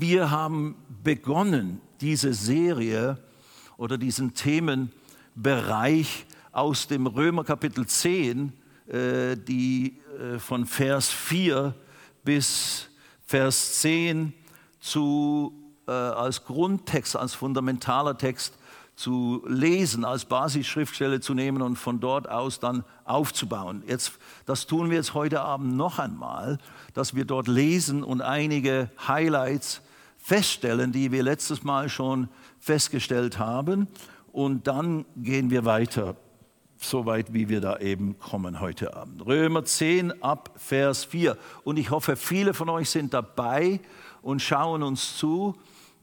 Wir haben begonnen, diese Serie oder diesen Themenbereich aus dem Römer Kapitel 10, äh, die äh, von Vers 4 bis Vers 10 zu, äh, als Grundtext, als fundamentaler Text zu lesen, als Basisschriftstelle zu nehmen und von dort aus dann aufzubauen. Jetzt, das tun wir jetzt heute Abend noch einmal, dass wir dort lesen und einige Highlights feststellen, die wir letztes Mal schon festgestellt haben. Und dann gehen wir weiter, so weit wie wir da eben kommen heute Abend. Römer 10 ab Vers 4. Und ich hoffe, viele von euch sind dabei und schauen uns zu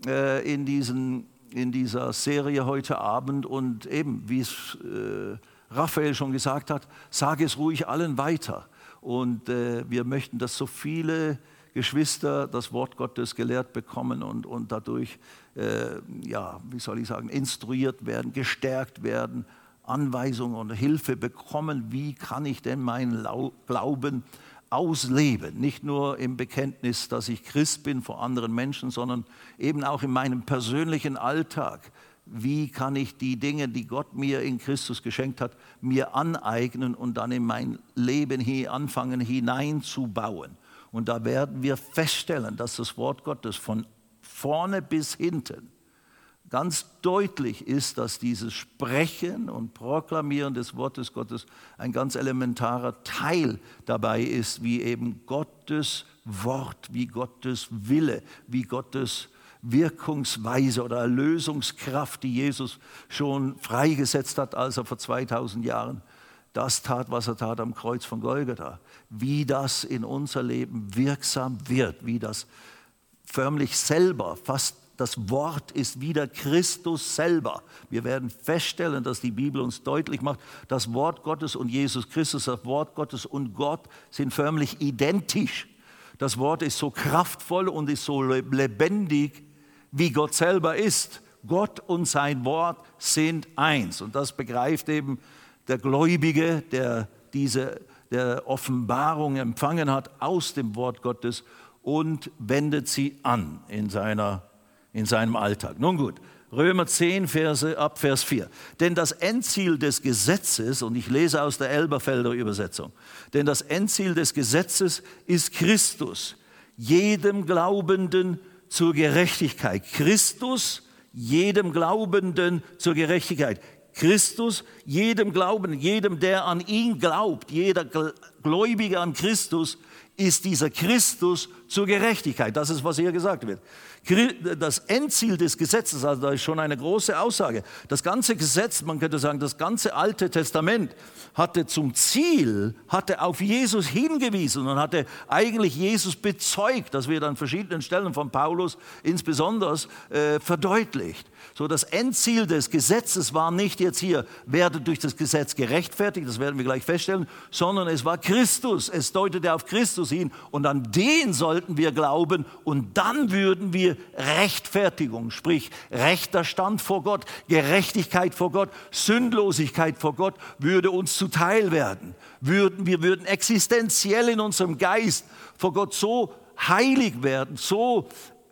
äh, in diesen in dieser Serie heute Abend und eben, wie es äh, Raphael schon gesagt hat, sage es ruhig allen weiter. Und äh, wir möchten, dass so viele Geschwister das Wort Gottes gelehrt bekommen und, und dadurch, äh, ja, wie soll ich sagen, instruiert werden, gestärkt werden, Anweisungen und Hilfe bekommen, wie kann ich denn meinen Glauben ausleben. Nicht nur im Bekenntnis, dass ich Christ bin vor anderen Menschen, sondern eben auch in meinem persönlichen Alltag. Wie kann ich die Dinge, die Gott mir in Christus geschenkt hat, mir aneignen und dann in mein Leben hier anfangen hineinzubauen? Und da werden wir feststellen, dass das Wort Gottes von vorne bis hinten ganz deutlich ist, dass dieses Sprechen und Proklamieren des Wortes Gottes ein ganz elementarer Teil dabei ist, wie eben Gottes Wort, wie Gottes Wille, wie Gottes Wirkungsweise oder Erlösungskraft, die Jesus schon freigesetzt hat, als er vor 2000 Jahren das tat, was er tat am Kreuz von Golgatha. Wie das in unser Leben wirksam wird, wie das förmlich selber fast das Wort ist wieder Christus selber. Wir werden feststellen, dass die Bibel uns deutlich macht, das Wort Gottes und Jesus Christus, das Wort Gottes und Gott sind förmlich identisch. Das Wort ist so kraftvoll und ist so lebendig, wie Gott selber ist. Gott und sein Wort sind eins. Und das begreift eben der Gläubige, der diese der Offenbarung empfangen hat aus dem Wort Gottes und wendet sie an in seiner in seinem Alltag. Nun gut, Römer 10, Verse ab Vers 4. Denn das Endziel des Gesetzes, und ich lese aus der Elberfelder Übersetzung, denn das Endziel des Gesetzes ist Christus, jedem Glaubenden zur Gerechtigkeit. Christus, jedem Glaubenden zur Gerechtigkeit. Christus, jedem Glauben, jedem, der an ihn glaubt, jeder Gläubige an Christus, ist dieser Christus zur Gerechtigkeit. Das ist, was hier gesagt wird das Endziel des Gesetzes, also da ist schon eine große Aussage. Das ganze Gesetz, man könnte sagen, das ganze Alte Testament hatte zum Ziel, hatte auf Jesus hingewiesen und hatte eigentlich Jesus bezeugt, das wird an verschiedenen Stellen von Paulus insbesondere äh, verdeutlicht. So das Endziel des Gesetzes war nicht jetzt hier, werde durch das Gesetz gerechtfertigt, das werden wir gleich feststellen, sondern es war Christus. Es deutete auf Christus hin und an den sollten wir glauben und dann würden wir Rechtfertigung, sprich rechter Stand vor Gott, Gerechtigkeit vor Gott, Sündlosigkeit vor Gott würde uns zuteil werden. Würden, wir würden existenziell in unserem Geist vor Gott so heilig werden, so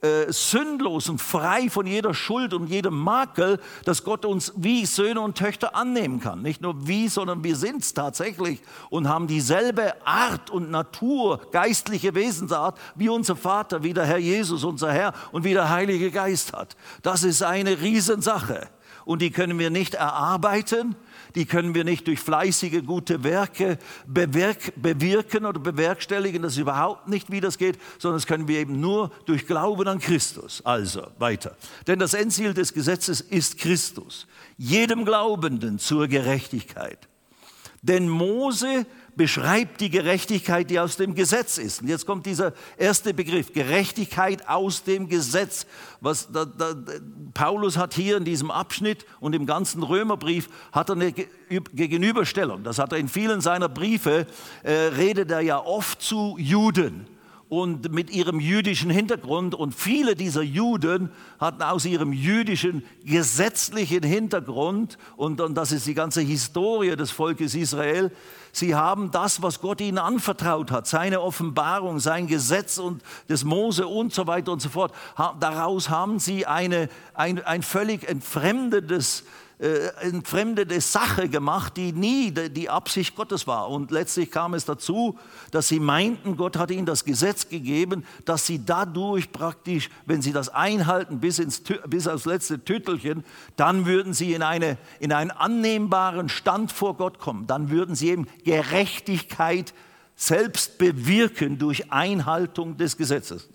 äh, sündlos und frei von jeder Schuld und jedem Makel, dass Gott uns wie Söhne und Töchter annehmen kann. Nicht nur wie, sondern wir sind es tatsächlich und haben dieselbe Art und Natur, geistliche Wesensart, wie unser Vater, wie der Herr Jesus, unser Herr und wie der Heilige Geist hat. Das ist eine Riesensache und die können wir nicht erarbeiten, die können wir nicht durch fleißige gute Werke bewirk, bewirken oder bewerkstelligen. Das ist überhaupt nicht, wie das geht, sondern das können wir eben nur durch Glauben an Christus. Also weiter. Denn das Endziel des Gesetzes ist Christus, jedem Glaubenden zur Gerechtigkeit. Denn Mose beschreibt die Gerechtigkeit, die aus dem Gesetz ist. Und jetzt kommt dieser erste Begriff, Gerechtigkeit aus dem Gesetz. Was da, da, Paulus hat hier in diesem Abschnitt und im ganzen Römerbrief hat er eine Gegenüberstellung. Das hat er in vielen seiner Briefe, äh, redet er ja oft zu Juden und mit ihrem jüdischen Hintergrund. Und viele dieser Juden hatten aus ihrem jüdischen gesetzlichen Hintergrund, und, und das ist die ganze Historie des Volkes Israel, sie haben das, was Gott ihnen anvertraut hat, seine Offenbarung, sein Gesetz und des Mose und so weiter und so fort. Daraus haben sie eine, ein, ein völlig entfremdetes äh, entfremdete Sache gemacht, die nie die Absicht Gottes war. Und letztlich kam es dazu, dass sie meinten, Gott hatte ihnen das Gesetz gegeben, dass sie dadurch praktisch, wenn sie das einhalten bis, ins, bis aufs letzte Tüttelchen, dann würden sie in, eine, in einen annehmbaren Stand vor Gott kommen. Dann würden sie eben Gerechtigkeit selbst bewirken durch Einhaltung des Gesetzes.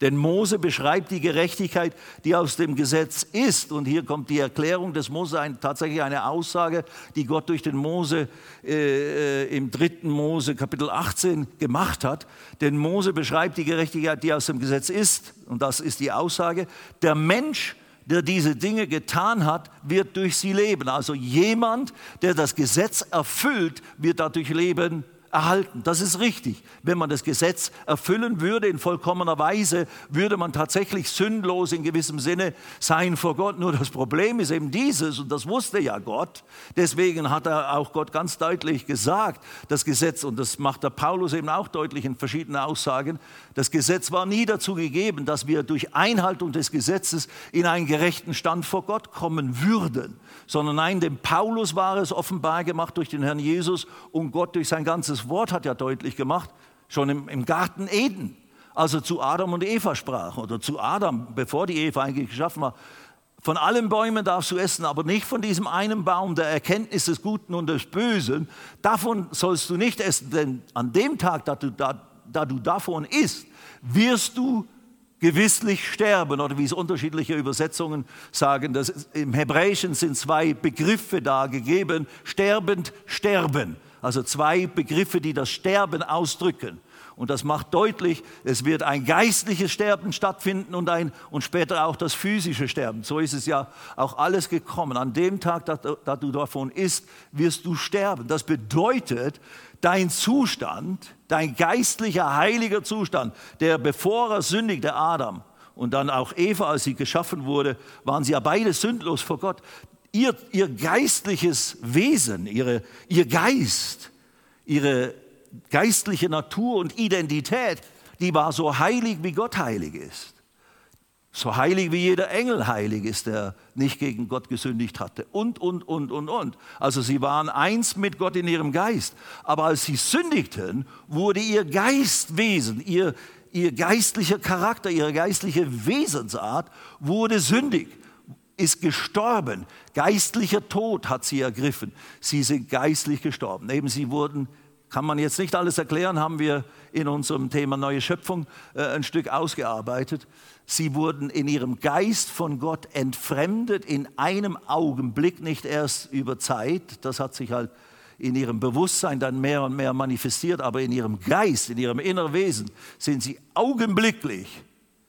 Denn Mose beschreibt die Gerechtigkeit, die aus dem Gesetz ist. Und hier kommt die Erklärung des Mose, ein, tatsächlich eine Aussage, die Gott durch den Mose äh, äh im dritten Mose Kapitel 18 gemacht hat. Denn Mose beschreibt die Gerechtigkeit, die aus dem Gesetz ist. Und das ist die Aussage. Der Mensch, der diese Dinge getan hat, wird durch sie leben. Also jemand, der das Gesetz erfüllt, wird dadurch leben erhalten. Das ist richtig. Wenn man das Gesetz erfüllen würde in vollkommener Weise, würde man tatsächlich sündlos in gewissem Sinne sein vor Gott. Nur das Problem ist eben dieses, und das wusste ja Gott. Deswegen hat er auch Gott ganz deutlich gesagt, das Gesetz, und das macht der Paulus eben auch deutlich in verschiedenen Aussagen, das Gesetz war nie dazu gegeben, dass wir durch Einhaltung des Gesetzes in einen gerechten Stand vor Gott kommen würden, sondern nein, dem Paulus war es offenbar gemacht durch den Herrn Jesus und Gott durch sein ganzes Wort hat ja deutlich gemacht, schon im, im Garten Eden, also zu Adam und Eva sprach, oder zu Adam, bevor die Eva eigentlich geschaffen war, von allen Bäumen darfst du essen, aber nicht von diesem einen Baum der Erkenntnis des Guten und des Bösen. Davon sollst du nicht essen, denn an dem Tag, da du, da, da du davon isst, wirst du gewisslich sterben. Oder wie es unterschiedliche Übersetzungen sagen, das im Hebräischen sind zwei Begriffe da gegeben, sterbend, sterben. Also zwei Begriffe, die das Sterben ausdrücken. Und das macht deutlich, es wird ein geistliches Sterben stattfinden und, ein, und später auch das physische Sterben. So ist es ja auch alles gekommen. An dem Tag, da, da du davon isst, wirst du sterben. Das bedeutet, dein Zustand, dein geistlicher, heiliger Zustand, der bevor er sündigt, der Adam, und dann auch Eva, als sie geschaffen wurde, waren sie ja beide sündlos vor Gott ihr, ihr geistliches Wesen, ihre, ihr Geist, ihre geistliche Natur und Identität, die war so heilig, wie Gott heilig ist. So heilig, wie jeder Engel heilig ist, der nicht gegen Gott gesündigt hatte. Und, und, und, und, und. Also sie waren eins mit Gott in ihrem Geist. Aber als sie sündigten, wurde ihr Geistwesen, ihr, ihr geistlicher Charakter, ihre geistliche Wesensart wurde sündig ist gestorben. Geistlicher Tod hat sie ergriffen. Sie sind geistlich gestorben. Eben sie wurden, kann man jetzt nicht alles erklären, haben wir in unserem Thema Neue Schöpfung äh, ein Stück ausgearbeitet. Sie wurden in ihrem Geist von Gott entfremdet in einem Augenblick, nicht erst über Zeit. Das hat sich halt in ihrem Bewusstsein dann mehr und mehr manifestiert, aber in ihrem Geist, in ihrem inneren Wesen sind sie augenblicklich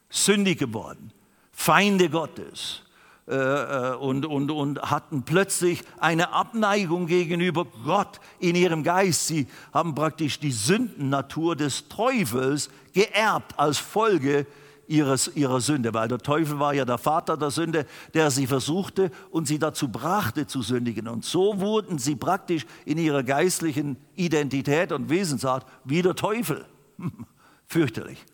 sündig geworden, Feinde Gottes äh, und, und, und hatten plötzlich eine Abneigung gegenüber Gott in ihrem Geist. Sie haben praktisch die Sündennatur des Teufels geerbt als Folge ihres, ihrer Sünde, weil der Teufel war ja der Vater der Sünde, der sie versuchte und sie dazu brachte zu sündigen. Und so wurden sie praktisch in ihrer geistlichen Identität und Wesensart wie der Teufel. Fürchterlich.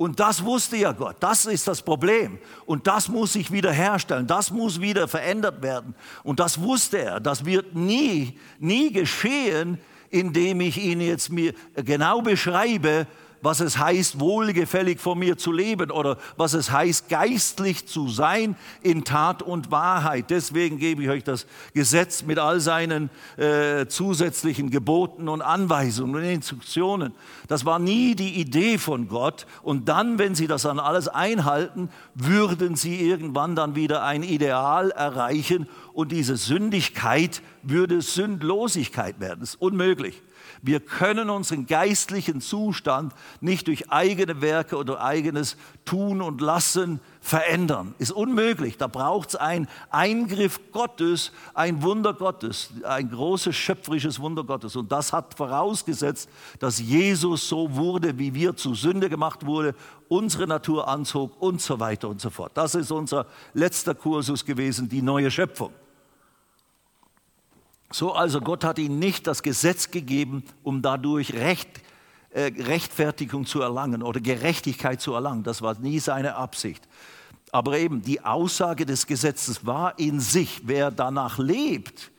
Und das wusste ja Gott. Das ist das Problem. Und das muss sich wieder herstellen. Das muss wieder verändert werden. Und das wusste er. Das wird nie, nie geschehen, indem ich ihn jetzt mir genau beschreibe, was es heißt, wohlgefällig vor mir zu leben oder was es heißt, geistlich zu sein in Tat und Wahrheit. Deswegen gebe ich euch das Gesetz mit all seinen äh, zusätzlichen Geboten und Anweisungen und Instruktionen. Das war nie die Idee von Gott. Und dann, wenn sie das dann alles einhalten, würden sie irgendwann dann wieder ein Ideal erreichen und diese Sündigkeit würde Sündlosigkeit werden. Das ist unmöglich. Wir können unseren geistlichen Zustand nicht durch eigene Werke oder eigenes Tun und Lassen verändern. Ist unmöglich. Da braucht es einen Eingriff Gottes, ein Wunder Gottes, ein großes schöpferisches Wunder Gottes. Und das hat vorausgesetzt, dass Jesus so wurde, wie wir zu Sünde gemacht wurde, unsere Natur anzog und so weiter und so fort. Das ist unser letzter Kursus gewesen, die neue Schöpfung. So also, Gott hat ihnen nicht das Gesetz gegeben, um dadurch Recht, äh, Rechtfertigung zu erlangen oder Gerechtigkeit zu erlangen. Das war nie seine Absicht. Aber eben die Aussage des Gesetzes war in sich, wer danach lebt,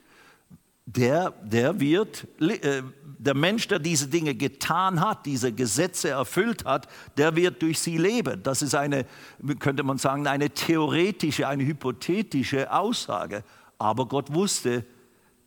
der, der wird, äh, der Mensch, der diese Dinge getan hat, diese Gesetze erfüllt hat, der wird durch sie leben. Das ist eine, könnte man sagen, eine theoretische, eine hypothetische Aussage. Aber Gott wusste,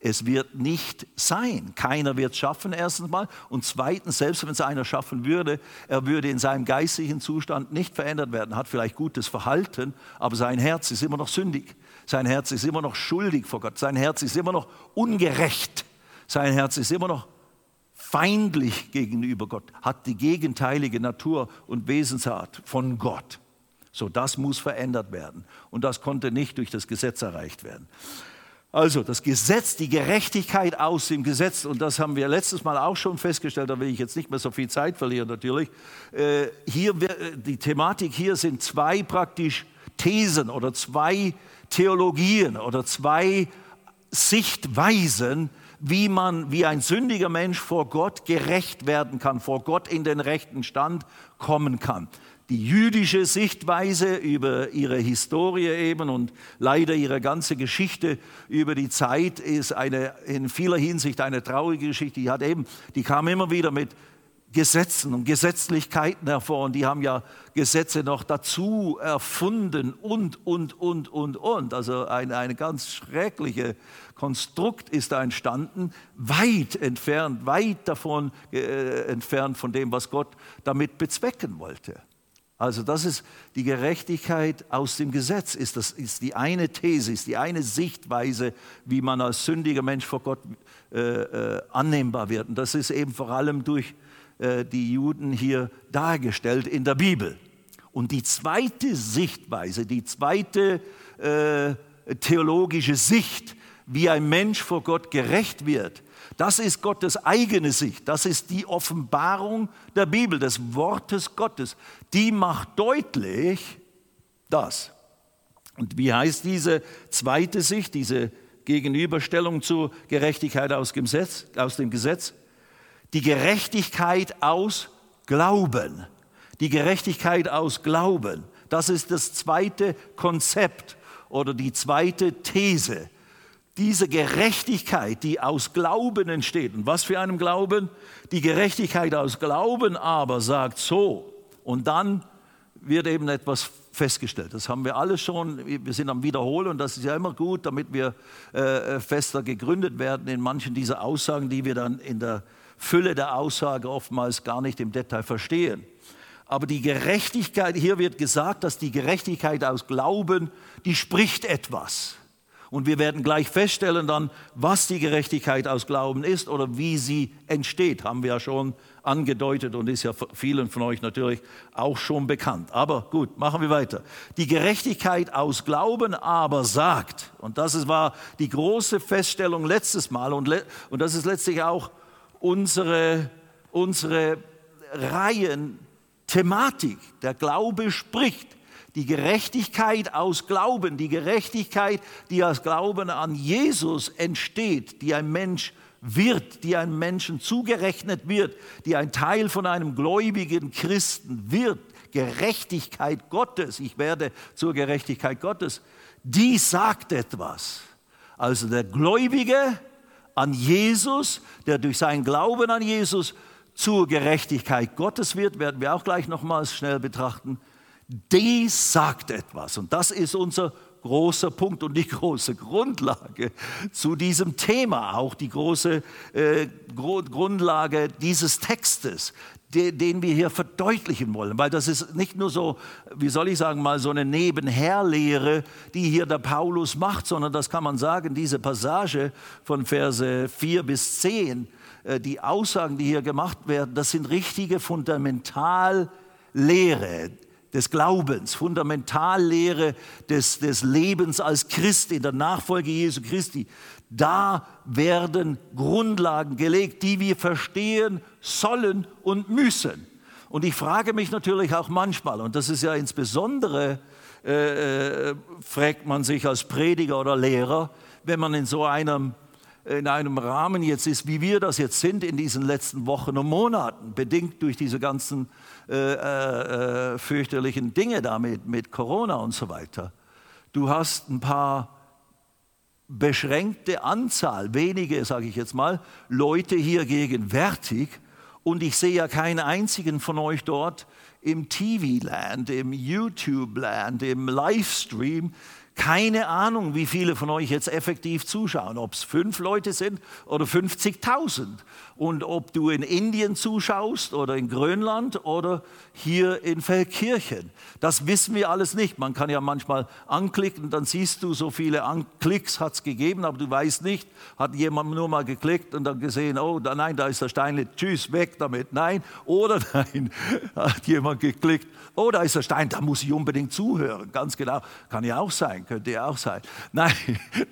es wird nicht sein. Keiner wird es schaffen, erstens mal. Und zweitens, selbst wenn es einer schaffen würde, er würde in seinem geistlichen Zustand nicht verändert werden, hat vielleicht gutes Verhalten, aber sein Herz ist immer noch sündig. Sein Herz ist immer noch schuldig vor Gott. Sein Herz ist immer noch ungerecht. Sein Herz ist immer noch feindlich gegenüber Gott, hat die gegenteilige Natur und Wesensart von Gott. So, das muss verändert werden. Und das konnte nicht durch das Gesetz erreicht werden. Also das Gesetz, die Gerechtigkeit aus dem Gesetz, und das haben wir letztes Mal auch schon festgestellt, da will ich jetzt nicht mehr so viel Zeit verlieren natürlich. Äh, hier, die Thematik hier sind zwei praktisch Thesen oder zwei Theologien oder zwei Sichtweisen, wie man, wie ein sündiger Mensch vor Gott gerecht werden kann, vor Gott in den rechten Stand kommen kann die jüdische Sichtweise über ihre Historie eben und leider ihre ganze Geschichte über die Zeit ist eine, in vieler Hinsicht eine traurige Geschichte. Die, hat eben, die kam immer wieder mit Gesetzen und Gesetzlichkeiten hervor und die haben ja Gesetze noch dazu erfunden und, und, und, und, und. Also ein, ein ganz schreckliches Konstrukt ist da entstanden, weit entfernt, weit davon äh, entfernt von dem, was Gott damit bezwecken wollte. Also das ist die Gerechtigkeit aus dem Gesetz, ist, das, ist die eine These, ist die eine Sichtweise, wie man als sündiger Mensch vor Gott äh, äh, annehmbar wird. Und das ist eben vor allem durch äh, die Juden hier dargestellt in der Bibel. Und die zweite Sichtweise, die zweite äh, theologische Sicht, wie ein Mensch vor Gott gerecht wird, das ist Gottes eigene Sicht. Das ist die Offenbarung der Bibel, des Wortes Gottes. Die macht deutlich das. Und wie heißt diese zweite Sicht, diese Gegenüberstellung zur Gerechtigkeit aus dem Gesetz? Aus dem Gesetz? Die Gerechtigkeit aus Glauben. Die Gerechtigkeit aus Glauben. Das ist das zweite Konzept oder die zweite These diese Gerechtigkeit, die aus Glauben entsteht. Und was für einem Glauben? Die Gerechtigkeit aus Glauben aber sagt so. Und dann wird eben etwas festgestellt. Das haben wir alles schon, wir sind am Wiederholen und das ist ja immer gut, damit wir äh, fester gegründet werden in manchen dieser Aussagen, die wir dann in der Fülle der Aussage oftmals gar nicht im Detail verstehen. Aber die Gerechtigkeit, hier wird gesagt, dass die Gerechtigkeit aus Glauben, die spricht etwas. Und wir werden gleich feststellen dann, was die Gerechtigkeit aus Glauben ist oder wie sie entsteht. Haben wir ja schon angedeutet und ist ja vielen von euch natürlich auch schon bekannt. Aber gut, machen wir weiter. Die Gerechtigkeit aus Glauben aber sagt, und das war die große Feststellung letztes Mal und, und das ist letztlich auch unsere, unsere Reihen-Thematik. Der Glaube spricht. Die Gerechtigkeit aus Glauben, die Gerechtigkeit, die aus Glauben an Jesus entsteht, die ein Mensch wird, die einem Menschen zugerechnet wird, die ein Teil von einem gläubigen Christen wird, Gerechtigkeit Gottes, ich werde zur Gerechtigkeit Gottes, die sagt etwas. Also der Gläubige an Jesus, der durch seinen Glauben an Jesus zur Gerechtigkeit Gottes wird, werden wir auch gleich nochmals schnell betrachten die sagt etwas. Und das ist unser großer Punkt und die große Grundlage zu diesem Thema, auch die große äh, Grundlage dieses Textes, de, den wir hier verdeutlichen wollen. Weil das ist nicht nur so, wie soll ich sagen, mal so eine Nebenherlehre, die hier der Paulus macht, sondern das kann man sagen, diese Passage von Verse 4 bis 10, äh, die Aussagen, die hier gemacht werden, das sind richtige Fundamentallehre des Glaubens, Fundamentallehre des, des Lebens als Christ in der Nachfolge Jesu Christi. Da werden Grundlagen gelegt, die wir verstehen sollen und müssen. Und ich frage mich natürlich auch manchmal, und das ist ja insbesondere, äh, äh fragt man sich als Prediger oder Lehrer, wenn man in so einem in einem Rahmen jetzt ist, wie wir das jetzt sind in diesen letzten Wochen und Monaten, bedingt durch diese ganzen äh, äh, fürchterlichen Dinge damit mit Corona und so weiter. Du hast ein paar beschränkte Anzahl, wenige, sage ich jetzt mal, Leute hier gegenwärtig und ich sehe ja keinen einzigen von euch dort im TV-Land, im YouTube-Land, im Livestream, keine Ahnung, wie viele von euch jetzt effektiv zuschauen, ob es fünf Leute sind oder 50.000. Und ob du in Indien zuschaust oder in Grönland oder hier in Feldkirchen. Das wissen wir alles nicht. Man kann ja manchmal anklicken, dann siehst du, so viele Klicks hat es gegeben, aber du weißt nicht, hat jemand nur mal geklickt und dann gesehen, oh nein, da ist der Stein, tschüss, weg damit. Nein, oder nein, hat jemand geklickt, oh da ist der Stein, da muss ich unbedingt zuhören. Ganz genau, kann ja auch sein, könnte ja auch sein. Nein,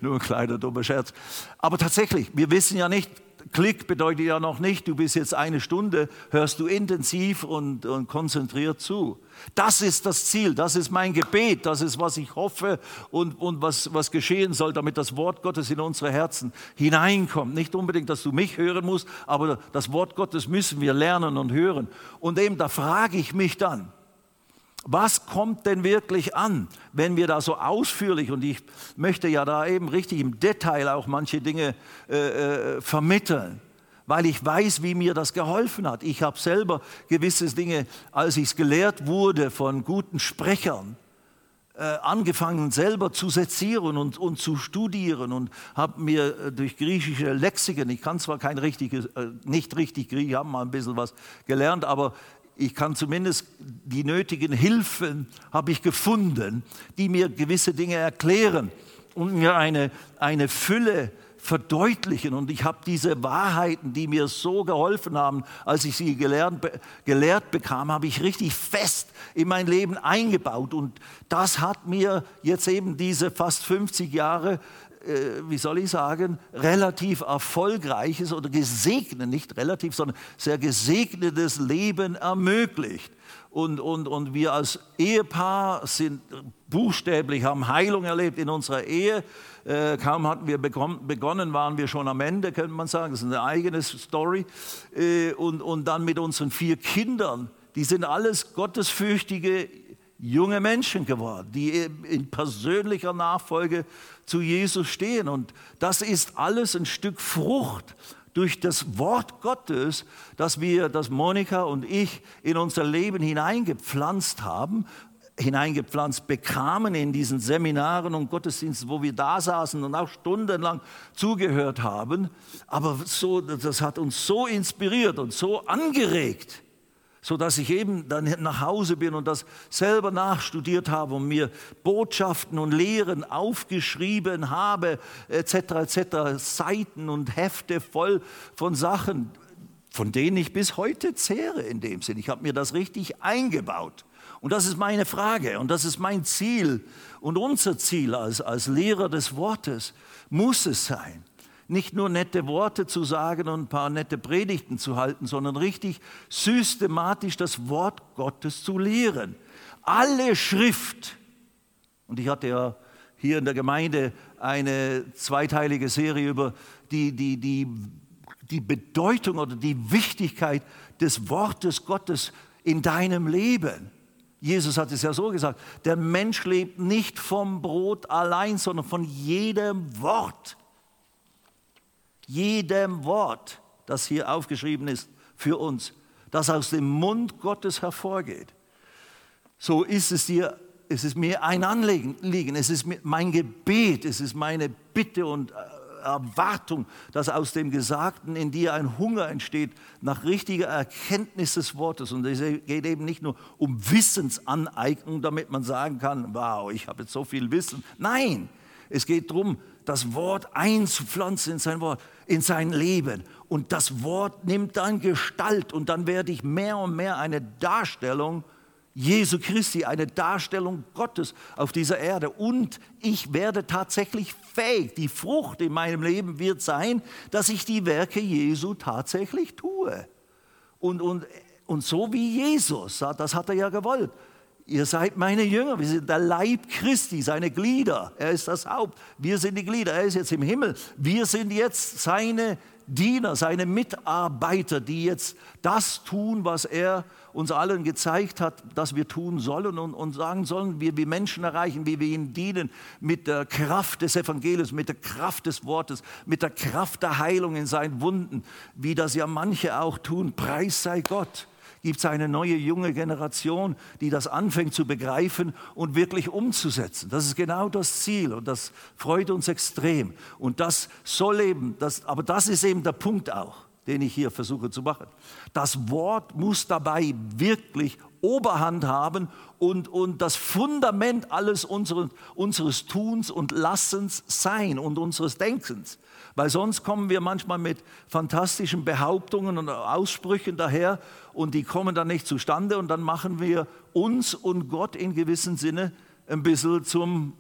nur ein kleiner dummer Scherz. Aber tatsächlich, wir wissen ja nicht, Klick bedeutet ja noch nicht, du bist jetzt eine Stunde, hörst du intensiv und, und, konzentriert zu. Das ist das Ziel, das ist mein Gebet, das ist, was ich hoffe und, und was, was geschehen soll, damit das Wort Gottes in unsere Herzen hineinkommt. Nicht unbedingt, dass du mich hören musst, aber das Wort Gottes müssen wir lernen und hören. Und eben da frage ich mich dann, was kommt denn wirklich an, wenn wir da so ausführlich, und ich möchte ja da eben richtig im Detail auch manche Dinge äh, äh, vermitteln, weil ich weiß, wie mir das geholfen hat. Ich habe selber gewisse Dinge, als ich es gelehrt wurde von guten Sprechern, äh, angefangen selber zu sezieren und, und zu studieren und habe mir äh, durch griechische Lexiken, ich kann zwar kein richtiges, nicht richtig Griechisch, habe mal ein bisschen was gelernt, aber ich kann zumindest die nötigen Hilfen habe ich gefunden, die mir gewisse Dinge erklären und mir eine, eine Fülle verdeutlichen. Und ich habe diese Wahrheiten, die mir so geholfen haben, als ich sie gelernt, gelehrt bekam, habe ich richtig fest in mein Leben eingebaut. Und das hat mir jetzt eben diese fast 50 Jahre wie soll ich sagen, relativ erfolgreiches oder gesegnet, nicht relativ, sondern sehr gesegnetes Leben ermöglicht. Und, und, und wir als Ehepaar sind buchstäblich, haben Heilung erlebt in unserer Ehe. Äh, kaum hatten wir begonnen, waren wir schon am Ende, könnte man sagen. Das ist eine eigene Story. Äh, und, und dann mit unseren vier Kindern. Die sind alles gottesfürchtige junge Menschen geworden, die in persönlicher Nachfolge zu Jesus stehen. Und das ist alles ein Stück Frucht durch das Wort Gottes, das wir, das Monika und ich in unser Leben hineingepflanzt haben, hineingepflanzt bekamen in diesen Seminaren und Gottesdiensten, wo wir da saßen und auch stundenlang zugehört haben. Aber so, das hat uns so inspiriert und so angeregt, so dass ich eben dann nach Hause bin und das selber nachstudiert habe und mir Botschaften und Lehren aufgeschrieben habe, etc., etc., Seiten und Hefte voll von Sachen, von denen ich bis heute zehre in dem Sinn. Ich habe mir das richtig eingebaut. Und das ist meine Frage und das ist mein Ziel und unser Ziel als, als Lehrer des Wortes muss es sein, nicht nur nette Worte zu sagen und ein paar nette Predigten zu halten, sondern richtig systematisch das Wort Gottes zu lehren. Alle Schrift, und ich hatte ja hier in der Gemeinde eine zweiteilige Serie über die, die, die, die Bedeutung oder die Wichtigkeit des Wortes Gottes in deinem Leben. Jesus hat es ja so gesagt, der Mensch lebt nicht vom Brot allein, sondern von jedem Wort, jedem Wort, das hier aufgeschrieben ist für uns, das aus dem Mund Gottes hervorgeht. So ist es dir, es ist mir ein Anliegen, es ist mein Gebet, es ist meine Bitte und äh, Erwartung, dass aus dem Gesagten in dir ein Hunger entsteht nach richtiger Erkenntnis des Wortes. Und es geht eben nicht nur um Wissensaneignung, damit man sagen kann, wow, ich habe jetzt so viel Wissen. Nein, es geht darum, das Wort einzupflanzen in sein Wort, in sein Leben. Und das Wort nimmt dann Gestalt und dann werde ich mehr und mehr eine Darstellung Jesu Christi, eine Darstellung Gottes auf dieser Erde. Und ich werde tatsächlich fähig, die Frucht in meinem Leben wird sein, dass ich die Werke Jesu tatsächlich tue. Und, und, und so wie Jesus, das hat er ja gewollt. Ihr seid meine Jünger, wir sind der Leib Christi, seine Glieder. Er ist das Haupt, wir sind die Glieder, er ist jetzt im Himmel. Wir sind jetzt seine Diener, seine Mitarbeiter, die jetzt das tun, was er uns allen gezeigt hat, dass wir tun sollen und, und sagen sollen, wie wir Menschen erreichen, wie wir ihnen dienen, mit der Kraft des Evangeliums, mit der Kraft des Wortes, mit der Kraft der Heilung in seinen Wunden, wie das ja manche auch tun. Preis sei Gott gibt es eine neue junge Generation, die das anfängt zu begreifen und wirklich umzusetzen. Das ist genau das Ziel und das freut uns extrem. Und das soll eben, das, aber das ist eben der Punkt auch, den ich hier versuche zu machen. Das Wort muss dabei wirklich Oberhand haben und, und das Fundament alles unseres, unseres Tuns und Lassens sein und unseres Denkens. Weil sonst kommen wir manchmal mit fantastischen Behauptungen und Aussprüchen daher und die kommen dann nicht zustande und dann machen wir uns und Gott in gewissem Sinne ein bisschen zum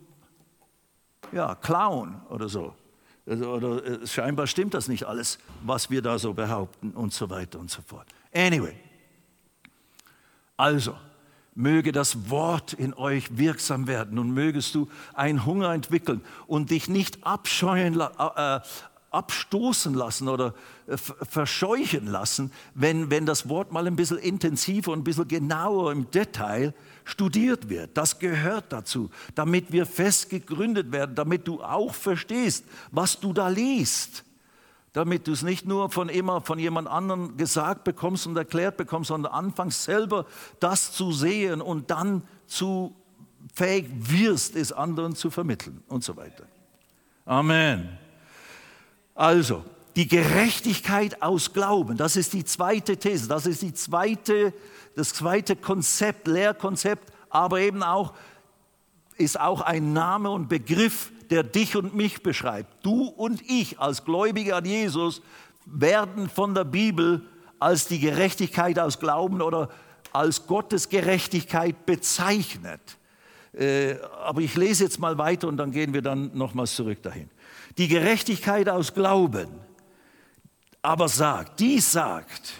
ja, Clown oder so. Also, oder äh, scheinbar stimmt das nicht alles, was wir da so behaupten und so weiter und so fort. Anyway, also, möge das Wort in euch wirksam werden und mögest du einen Hunger entwickeln und dich nicht abscheuen, äh, abstoßen lassen oder äh, verscheuchen lassen, wenn, wenn das Wort mal ein bisschen intensiver und ein bisschen genauer im Detail studiert wird. Das gehört dazu, damit wir fest gegründet werden, damit du auch verstehst, was du da liest damit du es nicht nur von immer von jemand anderem gesagt bekommst und erklärt bekommst, sondern anfängst selber das zu sehen und dann zu fähig wirst, es anderen zu vermitteln und so weiter. Amen. Also, die Gerechtigkeit aus Glauben, das ist die zweite These, das ist die zweite, das zweite Konzept, Lehrkonzept, aber eben auch ist auch ein Name und Begriff, der dich und mich beschreibt. Du und ich als Gläubige an Jesus werden von der Bibel als die Gerechtigkeit aus Glauben oder als Gottes Gerechtigkeit bezeichnet. Äh, aber ich lese jetzt mal weiter und dann gehen wir dann nochmals zurück dahin. Die Gerechtigkeit aus Glauben aber sagt, dies sagt,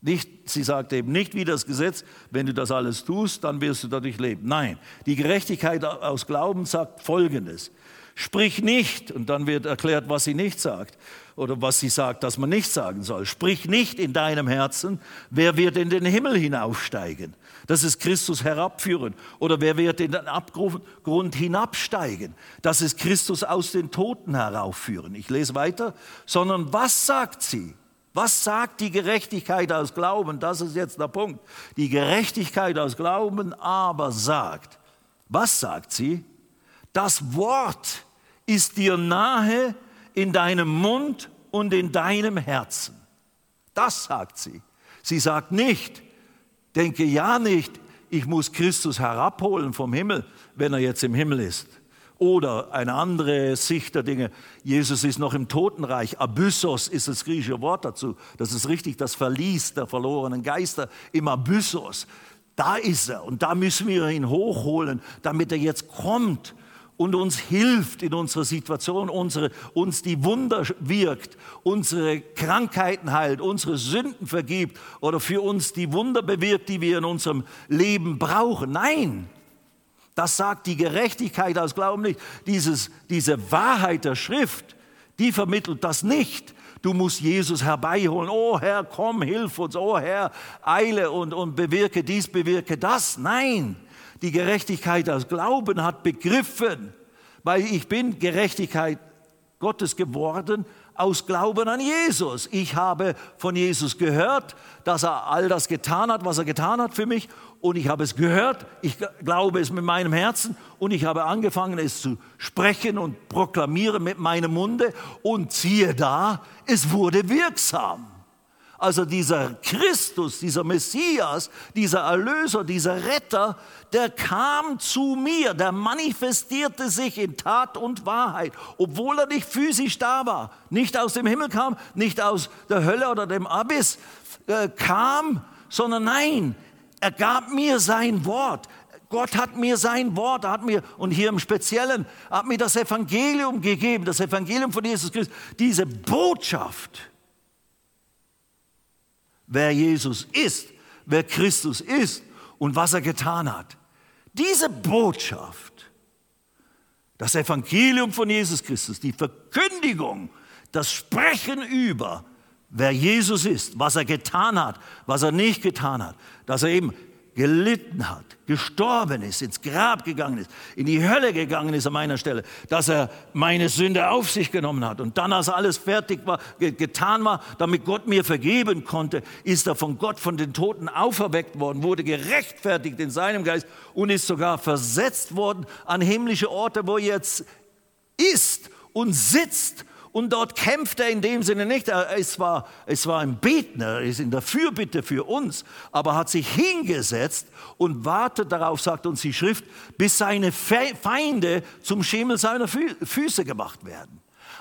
nicht, sie sagt eben nicht wie das Gesetz, wenn du das alles tust, dann wirst du dadurch leben. Nein, die Gerechtigkeit aus Glauben sagt Folgendes. Sprich nicht, und dann wird erklärt, was sie nicht sagt oder was sie sagt, dass man nicht sagen soll. Sprich nicht in deinem Herzen, wer wird in den Himmel hinaufsteigen? Das ist Christus herabführen. Oder wer wird in den Abgrund hinabsteigen? Das ist Christus aus den Toten heraufführen. Ich lese weiter. Sondern was sagt sie? Was sagt die Gerechtigkeit aus Glauben? Das ist jetzt der Punkt. Die Gerechtigkeit aus Glauben aber sagt, was sagt sie? Das Wort ist dir nahe in deinem Mund und in deinem Herzen. Das sagt sie. Sie sagt nicht, denke ja nicht, ich muss Christus herabholen vom Himmel, wenn er jetzt im Himmel ist. Oder eine andere Sicht der Dinge, Jesus ist noch im Totenreich. Abyssos ist das griechische Wort dazu. Das ist richtig, das Verlies der verlorenen Geister im Abyssos. Da ist er und da müssen wir ihn hochholen, damit er jetzt kommt und uns hilft in unserer Situation, unsere, uns die Wunder wirkt, unsere Krankheiten heilt, unsere Sünden vergibt oder für uns die Wunder bewirkt, die wir in unserem Leben brauchen. Nein, das sagt die Gerechtigkeit aus Glauben nicht. Dieses, diese Wahrheit der Schrift, die vermittelt das nicht. Du musst Jesus herbeiholen. Oh Herr, komm, hilf uns. Oh Herr, eile und, und bewirke dies, bewirke das. Nein, die Gerechtigkeit aus Glauben hat begriffen, weil ich bin Gerechtigkeit Gottes geworden aus Glauben an Jesus. Ich habe von Jesus gehört, dass er all das getan hat, was er getan hat für mich. Und ich habe es gehört, ich glaube es mit meinem Herzen und ich habe angefangen, es zu sprechen und proklamieren mit meinem Munde. Und siehe da, es wurde wirksam. Also dieser Christus, dieser Messias, dieser Erlöser, dieser Retter, der kam zu mir, der manifestierte sich in Tat und Wahrheit, obwohl er nicht physisch da war, nicht aus dem Himmel kam, nicht aus der Hölle oder dem Abyss äh, kam, sondern nein, er gab mir sein Wort. Gott hat mir sein Wort, hat mir, und hier im Speziellen, hat mir das Evangelium gegeben, das Evangelium von Jesus Christus, diese Botschaft wer Jesus ist, wer Christus ist und was er getan hat. Diese Botschaft, das Evangelium von Jesus Christus, die Verkündigung, das Sprechen über, wer Jesus ist, was er getan hat, was er nicht getan hat, dass er eben gelitten hat, gestorben ist, ins Grab gegangen ist, in die Hölle gegangen ist an meiner Stelle, dass er meine Sünde auf sich genommen hat. Und dann, als alles fertig war, getan war, damit Gott mir vergeben konnte, ist er von Gott, von den Toten auferweckt worden, wurde gerechtfertigt in seinem Geist und ist sogar versetzt worden an himmlische Orte, wo er jetzt ist und sitzt und dort kämpft er in dem Sinne nicht. Es war, es war ein Betner, er ist in der Fürbitte für uns, aber hat sich hingesetzt und wartet darauf, sagt uns die Schrift, bis seine Feinde zum Schemel seiner Füße gemacht werden.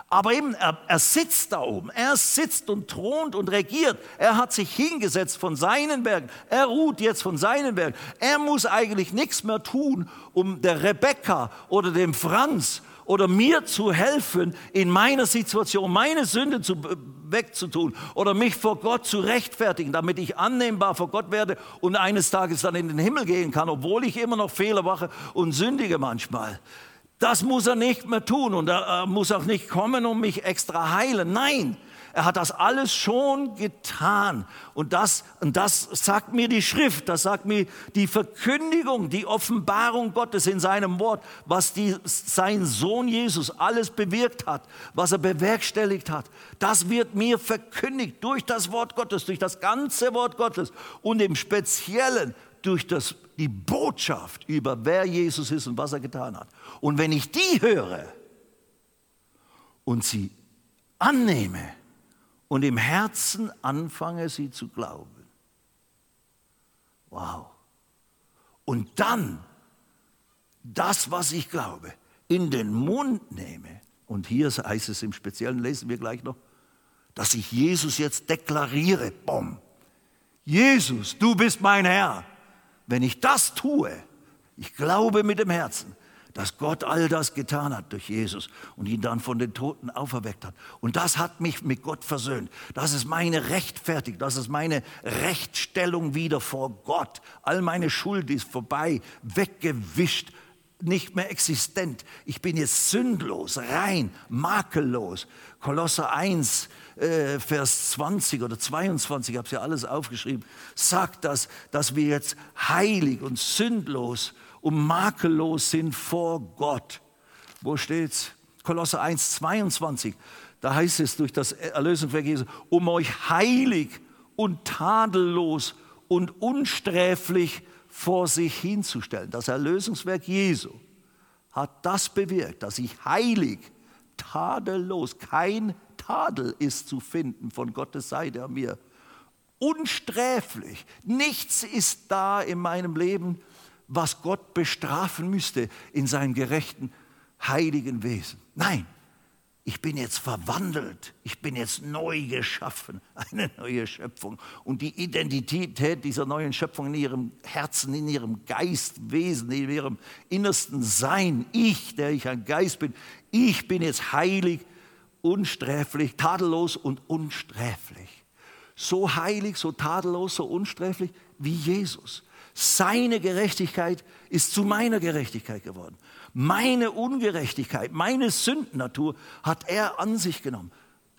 Aber eben, er, er, sitzt da oben, er sitzt und thront und regiert. Er hat sich hingesetzt von seinen Bergen, er ruht jetzt von seinen Bergen. Er muss eigentlich nichts mehr tun, um der Rebecca oder dem Franz oder mir zu helfen, in meiner Situation meine Sünde zu, wegzutun oder mich vor Gott zu rechtfertigen, damit ich annehmbar vor Gott werde und eines Tages dann in den Himmel gehen kann, obwohl ich immer noch Fehler mache und sündige manchmal. Das muss er nicht mehr tun und er muss auch nicht kommen und mich extra heilen. Nein, er hat das alles schon getan. Und das, und das sagt mir die Schrift, das sagt mir die Verkündigung, die Offenbarung Gottes in seinem Wort, was die, sein Sohn Jesus alles bewirkt hat, was er bewerkstelligt hat. Das wird mir verkündigt durch das Wort Gottes, durch das ganze Wort Gottes und im Speziellen durch das, die Botschaft über wer Jesus ist und was er getan hat. Und wenn ich die höre und sie annehme, und im Herzen anfange sie zu glauben. Wow. Und dann das, was ich glaube, in den Mund nehme. Und hier heißt es im Speziellen, lesen wir gleich noch, dass ich Jesus jetzt deklariere. Bom. Jesus, du bist mein Herr. Wenn ich das tue, ich glaube mit dem Herzen, dass Gott all das getan hat durch Jesus und ihn dann von den Toten auferweckt hat. Und das hat mich mit Gott versöhnt. Das ist meine Rechtfertigung, das ist meine Rechtstellung wieder vor Gott. All meine Schuld ist vorbei, weggewischt, nicht mehr existent. Ich bin jetzt sündlos, rein, makellos. Kolosser 1, äh, Vers 20 oder 22, ich habe es ja alles aufgeschrieben, sagt das, dass wir jetzt heilig und sündlos und makellos sind vor Gott. Wo steht's? Kolosser 1, 22. Da heißt es durch das Erlösungswerk Jesu, um euch heilig und tadellos und unsträflich vor sich hinzustellen. Das Erlösungswerk Jesu hat das bewirkt, dass ich heilig, tadellos, kein Tadel ist zu finden von Gottes Seite an mir. Unsträflich. Nichts ist da in meinem Leben, was Gott bestrafen müsste in seinem gerechten, heiligen Wesen. Nein, ich bin jetzt verwandelt, ich bin jetzt neu geschaffen, eine neue Schöpfung. Und die Identität dieser neuen Schöpfung in ihrem Herzen, in ihrem Geistwesen, in ihrem innersten Sein, ich, der ich ein Geist bin, ich bin jetzt heilig, unsträflich, tadellos und unsträflich. So heilig, so tadellos, so unsträflich wie Jesus. Seine Gerechtigkeit ist zu meiner Gerechtigkeit geworden. Meine Ungerechtigkeit, meine Sündennatur hat er an sich genommen.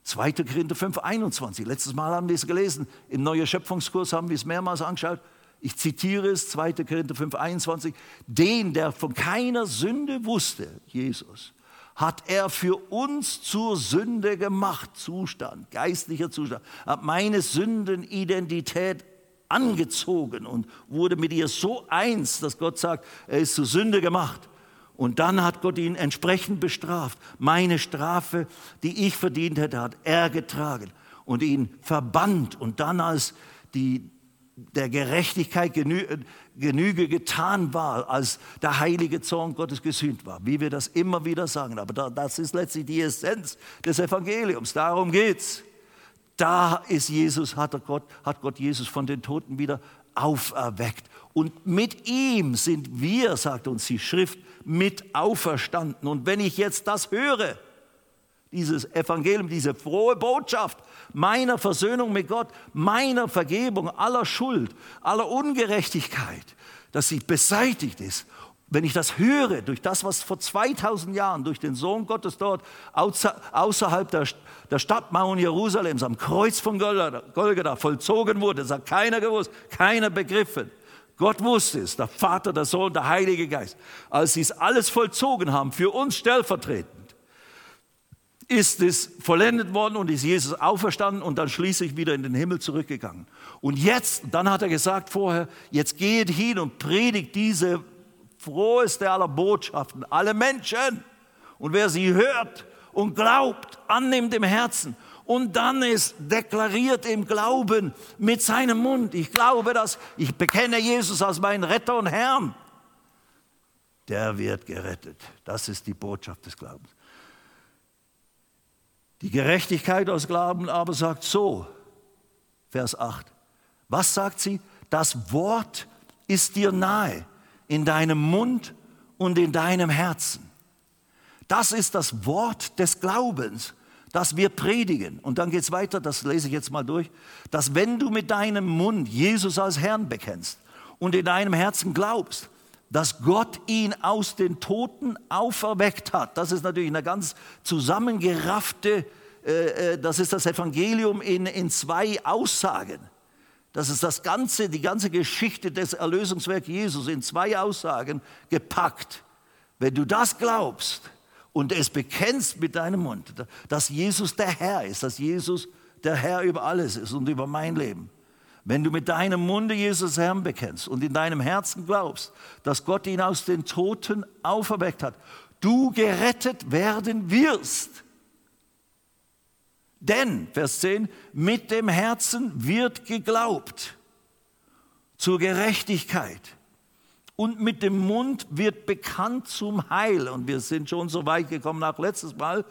2. Korinther 5, 21. Letztes Mal haben wir es gelesen. Im Neuen Schöpfungskurs haben wir es mehrmals angeschaut. Ich zitiere es, 2. Korinther 5, 21. Den, der von keiner Sünde wusste, Jesus, hat er für uns zur Sünde gemacht. Zustand, geistlicher Zustand. Hat meine Sündenidentität angezogen und wurde mit ihr so eins, dass Gott sagt, er ist zur Sünde gemacht. Und dann hat Gott ihn entsprechend bestraft. Meine Strafe, die ich verdient hätte, hat er getragen und ihn verbannt und dann als die, der Gerechtigkeit genü Genüge getan war, als der heilige Zorn Gottes gesühnt war, wie wir das immer wieder sagen. Aber da, das ist letztlich die Essenz des Evangeliums. Darum geht's. Da ist Jesus, hat, Gott, hat Gott Jesus von den Toten wieder auferweckt. Und mit ihm sind wir, sagt uns die Schrift, mit auferstanden. Und wenn ich jetzt das höre, dieses Evangelium, diese frohe Botschaft meiner Versöhnung mit Gott, meiner Vergebung aller Schuld, aller Ungerechtigkeit, dass sie beseitigt ist. Wenn ich das höre, durch das, was vor 2000 Jahren durch den Sohn Gottes dort außerhalb der, der Stadtmauern Jerusalems am Kreuz von Golgatha vollzogen wurde, das hat keiner gewusst, keiner begriffen. Gott wusste es, der Vater, der Sohn, der Heilige Geist. Als sie es alles vollzogen haben, für uns stellvertretend, ist es vollendet worden und ist Jesus auferstanden und dann schließlich wieder in den Himmel zurückgegangen. Und jetzt, dann hat er gesagt vorher, jetzt geht hin und predigt diese froheste aller Botschaften, alle Menschen. Und wer sie hört und glaubt, annimmt im Herzen und dann ist deklariert im Glauben mit seinem Mund, ich glaube das, ich bekenne Jesus als meinen Retter und Herrn, der wird gerettet. Das ist die Botschaft des Glaubens. Die Gerechtigkeit aus Glauben aber sagt so, Vers 8. Was sagt sie? Das Wort ist dir nahe, in deinem Mund und in deinem Herzen. Das ist das Wort des Glaubens, das wir predigen. Und dann geht es weiter, das lese ich jetzt mal durch, dass wenn du mit deinem Mund Jesus als Herrn bekennst und in deinem Herzen glaubst, dass Gott ihn aus den Toten auferweckt hat. Das ist natürlich eine ganz zusammengeraffte, äh, äh, das ist das Evangelium in, in zwei Aussagen. Das ist das ganze, die ganze Geschichte des Erlösungswerks Jesus in zwei Aussagen gepackt. Wenn du das glaubst und es bekennst mit deinem Mund, dass Jesus der Herr ist, dass Jesus der Herr über alles ist und über mein Leben, wenn du mit deinem Munde Jesus Herrn bekennst und in deinem Herzen glaubst, dass Gott ihn aus den Toten auferweckt hat, du gerettet werden wirst. Denn, Vers 10, mit dem Herzen wird geglaubt zur Gerechtigkeit und mit dem Mund wird bekannt zum Heil. Und wir sind schon so weit gekommen nach letztes Mal.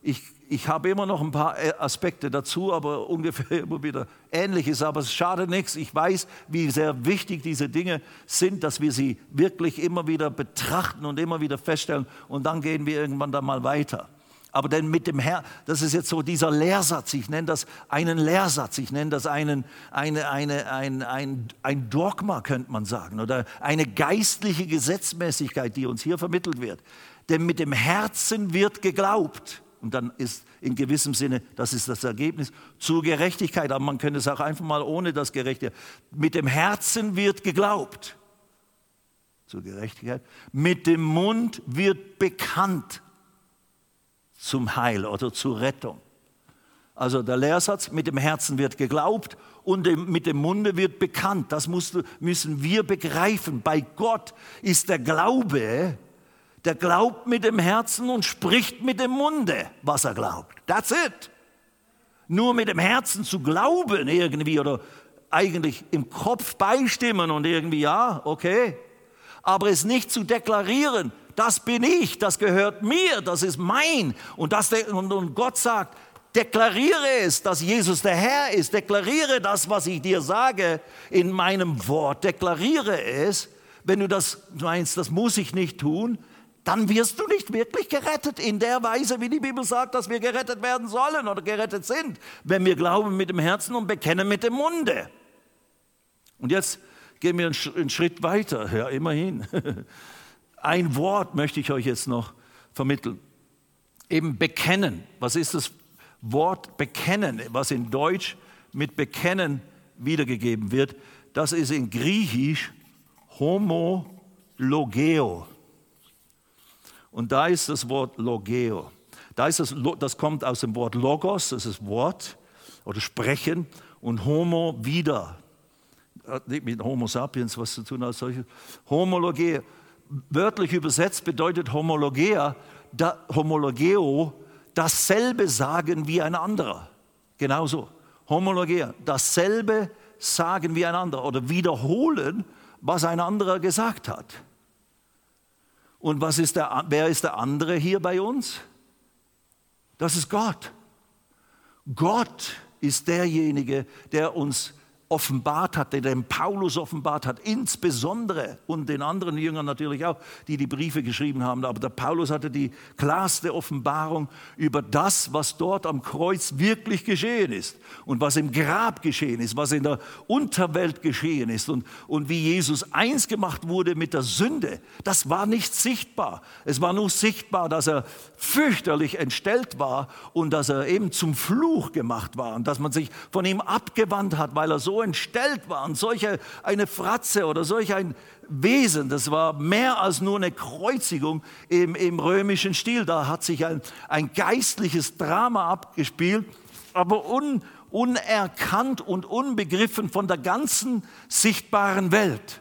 Ich ich habe immer noch ein paar äh, Aspekte dazu, aber ungefähr immer wieder Ähnliches. Aber es schadet nichts. Ich weiß, wie sehr wichtig diese Dinge sind, dass wir sie wirklich immer wieder betrachten und immer wieder feststellen. Und dann gehen wir irgendwann dann mal weiter. Aber denn mit dem Herr, das ist jetzt so dieser Lehrsatz, ich nenne das einen Lehrsatz, ich nenne das einen, eine, eine, ein, ein, ein Dogma, könnte man sagen, oder eine geistliche Gesetzmäßigkeit, die uns hier vermittelt wird. Denn mit dem Herzen wird geglaubt. Und dann ist in gewissem Sinne, das ist das Ergebnis, zur Gerechtigkeit. Aber man könnte es auch einfach mal ohne das Gerechte. Mit dem Herzen wird geglaubt. Zur Gerechtigkeit. Mit dem Mund wird bekannt zum Heil oder zur Rettung. Also der Lehrsatz, mit dem Herzen wird geglaubt und mit dem Munde wird bekannt. Das müssen wir begreifen. Bei Gott ist der Glaube der glaubt mit dem Herzen und spricht mit dem Munde, was er glaubt. That's it. Nur mit dem Herzen zu glauben irgendwie oder eigentlich im Kopf beistimmen und irgendwie, ja, okay. Aber es nicht zu deklarieren, das bin ich, das gehört mir, das ist mein. Und, das, und, Gott sagt, deklariere es, dass Jesus der Herr ist, deklariere das, was ich dir sage in meinem Wort, deklariere es. Wenn du das meinst, das muss ich nicht tun, dann wirst du nicht wirklich gerettet in der Weise, wie die Bibel sagt, dass wir gerettet werden sollen oder gerettet sind, wenn wir glauben mit dem Herzen und bekennen mit dem Munde. Und jetzt gehen wir einen Schritt weiter, ja, immerhin. Ein Wort möchte ich euch jetzt noch vermitteln. Eben bekennen. Was ist das Wort bekennen, was in Deutsch mit bekennen wiedergegeben wird? Das ist in Griechisch homologeo. Und da ist das Wort Logeo. Da ist das, das kommt aus dem Wort Logos, das ist Wort oder Sprechen, und Homo wieder. Hat nicht mit Homo sapiens was zu tun als solches. Homologie, wörtlich übersetzt bedeutet Homologea, da, Homologeo, dasselbe sagen wie ein anderer. Genauso. Homologea, dasselbe sagen wie ein anderer oder wiederholen, was ein anderer gesagt hat. Und was ist der, wer ist der andere hier bei uns? Das ist Gott. Gott ist derjenige, der uns offenbart hat, der dem Paulus offenbart hat, insbesondere und den anderen Jüngern natürlich auch, die die Briefe geschrieben haben. Aber der Paulus hatte die klarste Offenbarung über das, was dort am Kreuz wirklich geschehen ist und was im Grab geschehen ist, was in der Unterwelt geschehen ist und, und wie Jesus eins gemacht wurde mit der Sünde. Das war nicht sichtbar. Es war nur sichtbar, dass er fürchterlich entstellt war und dass er eben zum Fluch gemacht war und dass man sich von ihm abgewandt hat, weil er so entstellt war und solche eine Fratze oder solch ein Wesen, das war mehr als nur eine Kreuzigung im, im römischen Stil. Da hat sich ein, ein geistliches Drama abgespielt, aber un, unerkannt und unbegriffen von der ganzen sichtbaren Welt.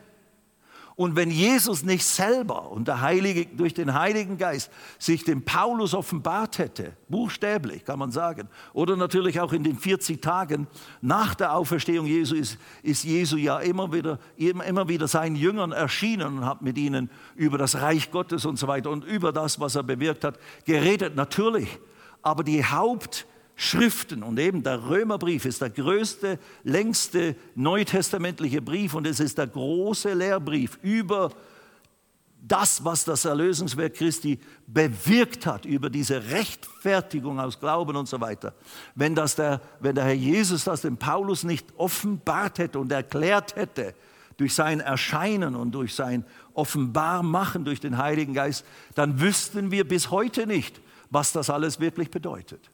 Und wenn Jesus nicht selber und der Heilige, durch den Heiligen Geist sich dem Paulus offenbart hätte, buchstäblich kann man sagen, oder natürlich auch in den 40 Tagen nach der Auferstehung Jesu ist, ist Jesu ja immer wieder, immer wieder seinen Jüngern erschienen und hat mit ihnen über das Reich Gottes und so weiter und über das, was er bewirkt hat, geredet, natürlich. Aber die Haupt- Schriften. Und eben der Römerbrief ist der größte, längste neutestamentliche Brief und es ist der große Lehrbrief über das, was das Erlösungswerk Christi bewirkt hat, über diese Rechtfertigung aus Glauben und so weiter. Wenn, das der, wenn der Herr Jesus das dem Paulus nicht offenbart hätte und erklärt hätte, durch sein Erscheinen und durch sein Offenbarmachen durch den Heiligen Geist, dann wüssten wir bis heute nicht, was das alles wirklich bedeutet.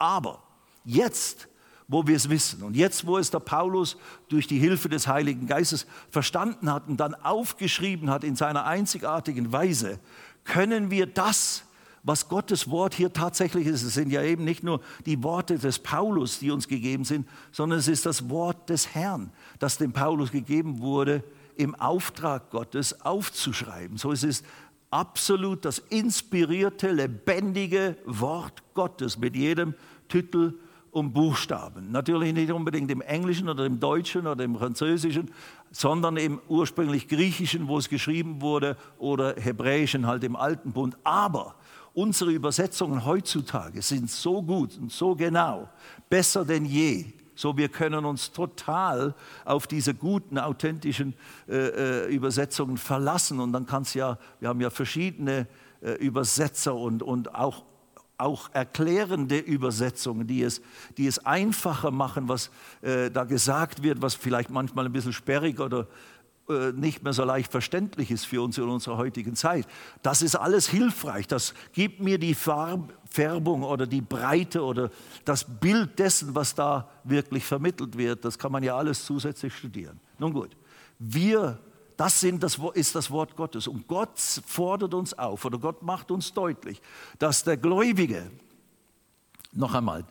Aber jetzt, wo wir es wissen und jetzt, wo es der Paulus durch die Hilfe des Heiligen Geistes verstanden hat und dann aufgeschrieben hat in seiner einzigartigen Weise, können wir das, was Gottes Wort hier tatsächlich ist, es sind ja eben nicht nur die Worte des Paulus, die uns gegeben sind, sondern es ist das Wort des Herrn, das dem Paulus gegeben wurde, im Auftrag Gottes aufzuschreiben. So ist es absolut das inspirierte, lebendige Wort Gottes mit jedem Titel und Buchstaben. Natürlich nicht unbedingt im Englischen oder im Deutschen oder im Französischen, sondern im ursprünglich Griechischen, wo es geschrieben wurde, oder Hebräischen halt im Alten Bund. Aber unsere Übersetzungen heutzutage sind so gut und so genau, besser denn je. So, wir können uns total auf diese guten, authentischen äh, äh Übersetzungen verlassen. Und dann kann es ja, wir haben ja verschiedene äh, Übersetzer und, und auch auch erklärende Übersetzungen, die es, die es einfacher machen, was äh, da gesagt wird, was vielleicht manchmal ein bisschen sperrig oder äh, nicht mehr so leicht verständlich ist für uns in unserer heutigen Zeit. Das ist alles hilfreich. Das gibt mir die Farb, Färbung oder die Breite oder das Bild dessen, was da wirklich vermittelt wird. Das kann man ja alles zusätzlich studieren. Nun gut, wir das, sind, das ist das Wort Gottes. Und Gott fordert uns auf oder Gott macht uns deutlich, dass der Gläubige, noch einmal,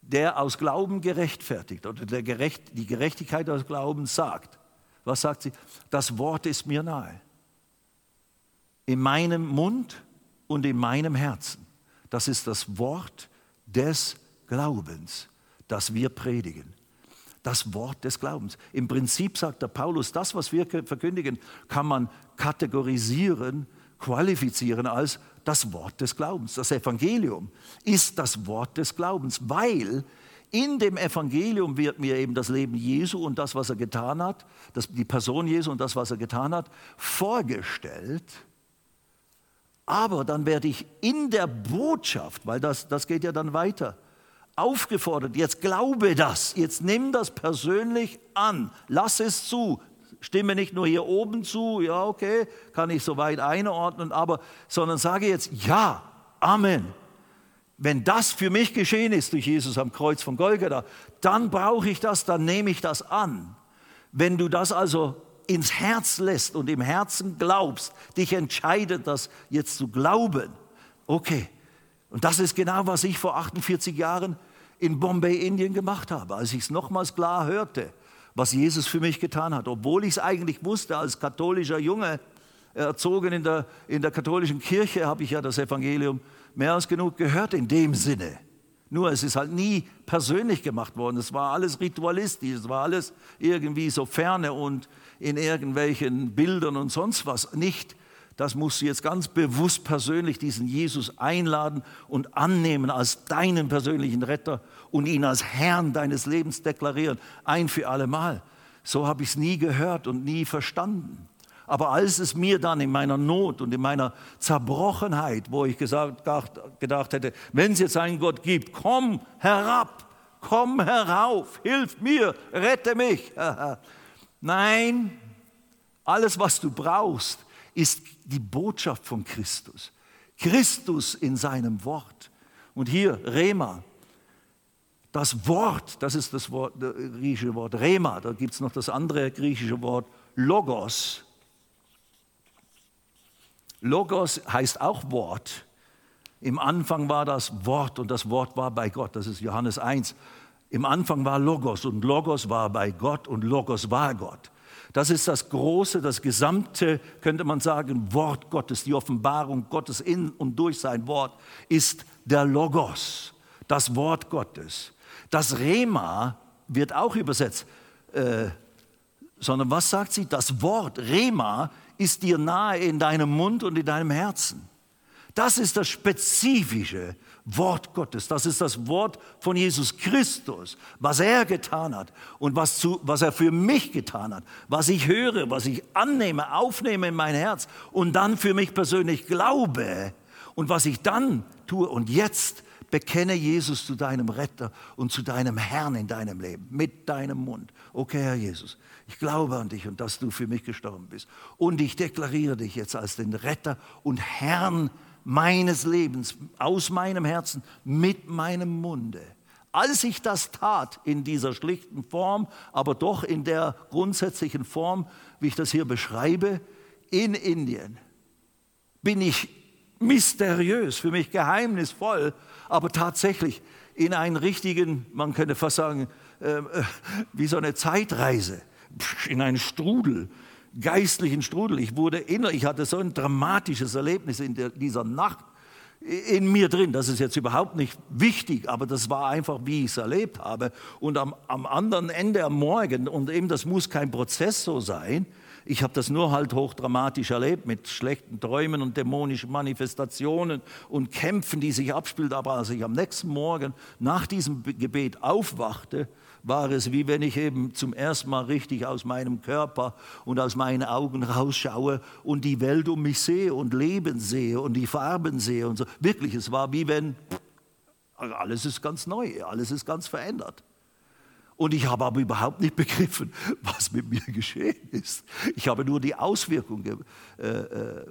der aus Glauben gerechtfertigt oder der Gerecht, die Gerechtigkeit aus Glauben sagt, was sagt sie? Das Wort ist mir nahe. In meinem Mund und in meinem Herzen. Das ist das Wort des Glaubens, das wir predigen das Wort des Glaubens. Im Prinzip sagt der Paulus, das, was wir verkündigen, kann man kategorisieren, qualifizieren als das Wort des Glaubens. Das Evangelium ist das Wort des Glaubens, weil in dem Evangelium wird mir eben das Leben Jesu und das, was er getan hat, das, die Person Jesu und das, was er getan hat, vorgestellt. Aber dann werde ich in der Botschaft, weil das, das geht ja dann weiter, aufgefordert, jetzt glaube das, jetzt nimm das persönlich an, lass es zu, stimme nicht nur hier oben zu, ja okay, kann ich soweit einordnen, aber, sondern sage jetzt, ja, Amen. Wenn das für mich geschehen ist durch Jesus am Kreuz von Golgatha, dann brauche ich das, dann nehme ich das an. Wenn du das also ins Herz lässt und im Herzen glaubst, dich entscheidet das jetzt zu glauben, okay, und das ist genau, was ich vor 48 Jahren in Bombay, Indien gemacht habe, als ich es nochmals klar hörte, was Jesus für mich getan hat. Obwohl ich es eigentlich wusste, als katholischer Junge, erzogen in der, in der katholischen Kirche, habe ich ja das Evangelium mehr als genug gehört in dem Sinne. Nur es ist halt nie persönlich gemacht worden. Es war alles ritualistisch, es war alles irgendwie so ferne und in irgendwelchen Bildern und sonst was. Nicht das musst du jetzt ganz bewusst persönlich diesen Jesus einladen und annehmen als deinen persönlichen Retter und ihn als Herrn deines Lebens deklarieren, ein für alle Mal. So habe ich es nie gehört und nie verstanden. Aber als es mir dann in meiner Not und in meiner Zerbrochenheit, wo ich gesagt, gedacht hätte, wenn es jetzt einen Gott gibt, komm herab, komm herauf, hilf mir, rette mich. Nein, alles, was du brauchst, ist die Botschaft von Christus. Christus in seinem Wort. Und hier Rema. Das Wort, das ist das, Wort, das griechische Wort Rema. Da gibt es noch das andere griechische Wort Logos. Logos heißt auch Wort. Im Anfang war das Wort und das Wort war bei Gott. Das ist Johannes 1. Im Anfang war Logos und Logos war bei Gott und Logos war Gott. Das ist das große, das gesamte, könnte man sagen, Wort Gottes, die Offenbarung Gottes in und durch sein Wort ist der Logos, das Wort Gottes. Das Rema wird auch übersetzt, äh, sondern was sagt sie? Das Wort Rema ist dir nahe in deinem Mund und in deinem Herzen. Das ist das Spezifische Wort Gottes. Das ist das Wort von Jesus Christus, was er getan hat und was, zu, was er für mich getan hat, was ich höre, was ich annehme, aufnehme in mein Herz und dann für mich persönlich glaube und was ich dann tue. Und jetzt bekenne Jesus zu deinem Retter und zu deinem Herrn in deinem Leben mit deinem Mund. Okay, Herr Jesus, ich glaube an dich und dass du für mich gestorben bist. Und ich deklariere dich jetzt als den Retter und Herrn meines Lebens, aus meinem Herzen, mit meinem Munde. Als ich das tat in dieser schlichten Form, aber doch in der grundsätzlichen Form, wie ich das hier beschreibe, in Indien, bin ich mysteriös, für mich geheimnisvoll, aber tatsächlich in einen richtigen, man könnte fast sagen, äh, wie so eine Zeitreise, in einen Strudel geistlichen Strudel. Ich wurde innerlich, ich hatte so ein dramatisches Erlebnis in der, dieser Nacht in mir drin. Das ist jetzt überhaupt nicht wichtig, aber das war einfach, wie ich es erlebt habe. Und am, am anderen Ende am Morgen, und eben das muss kein Prozess so sein, ich habe das nur halt hochdramatisch erlebt mit schlechten Träumen und dämonischen Manifestationen und Kämpfen, die sich abspielt. Aber als ich am nächsten Morgen nach diesem Gebet aufwachte, war es, wie wenn ich eben zum ersten Mal richtig aus meinem Körper und aus meinen Augen rausschaue und die Welt um mich sehe und Leben sehe und die Farben sehe und so. Wirklich, es war wie wenn alles ist ganz neu, alles ist ganz verändert. Und ich habe aber überhaupt nicht begriffen, was mit mir geschehen ist. Ich habe nur die Auswirkungen äh, äh, äh,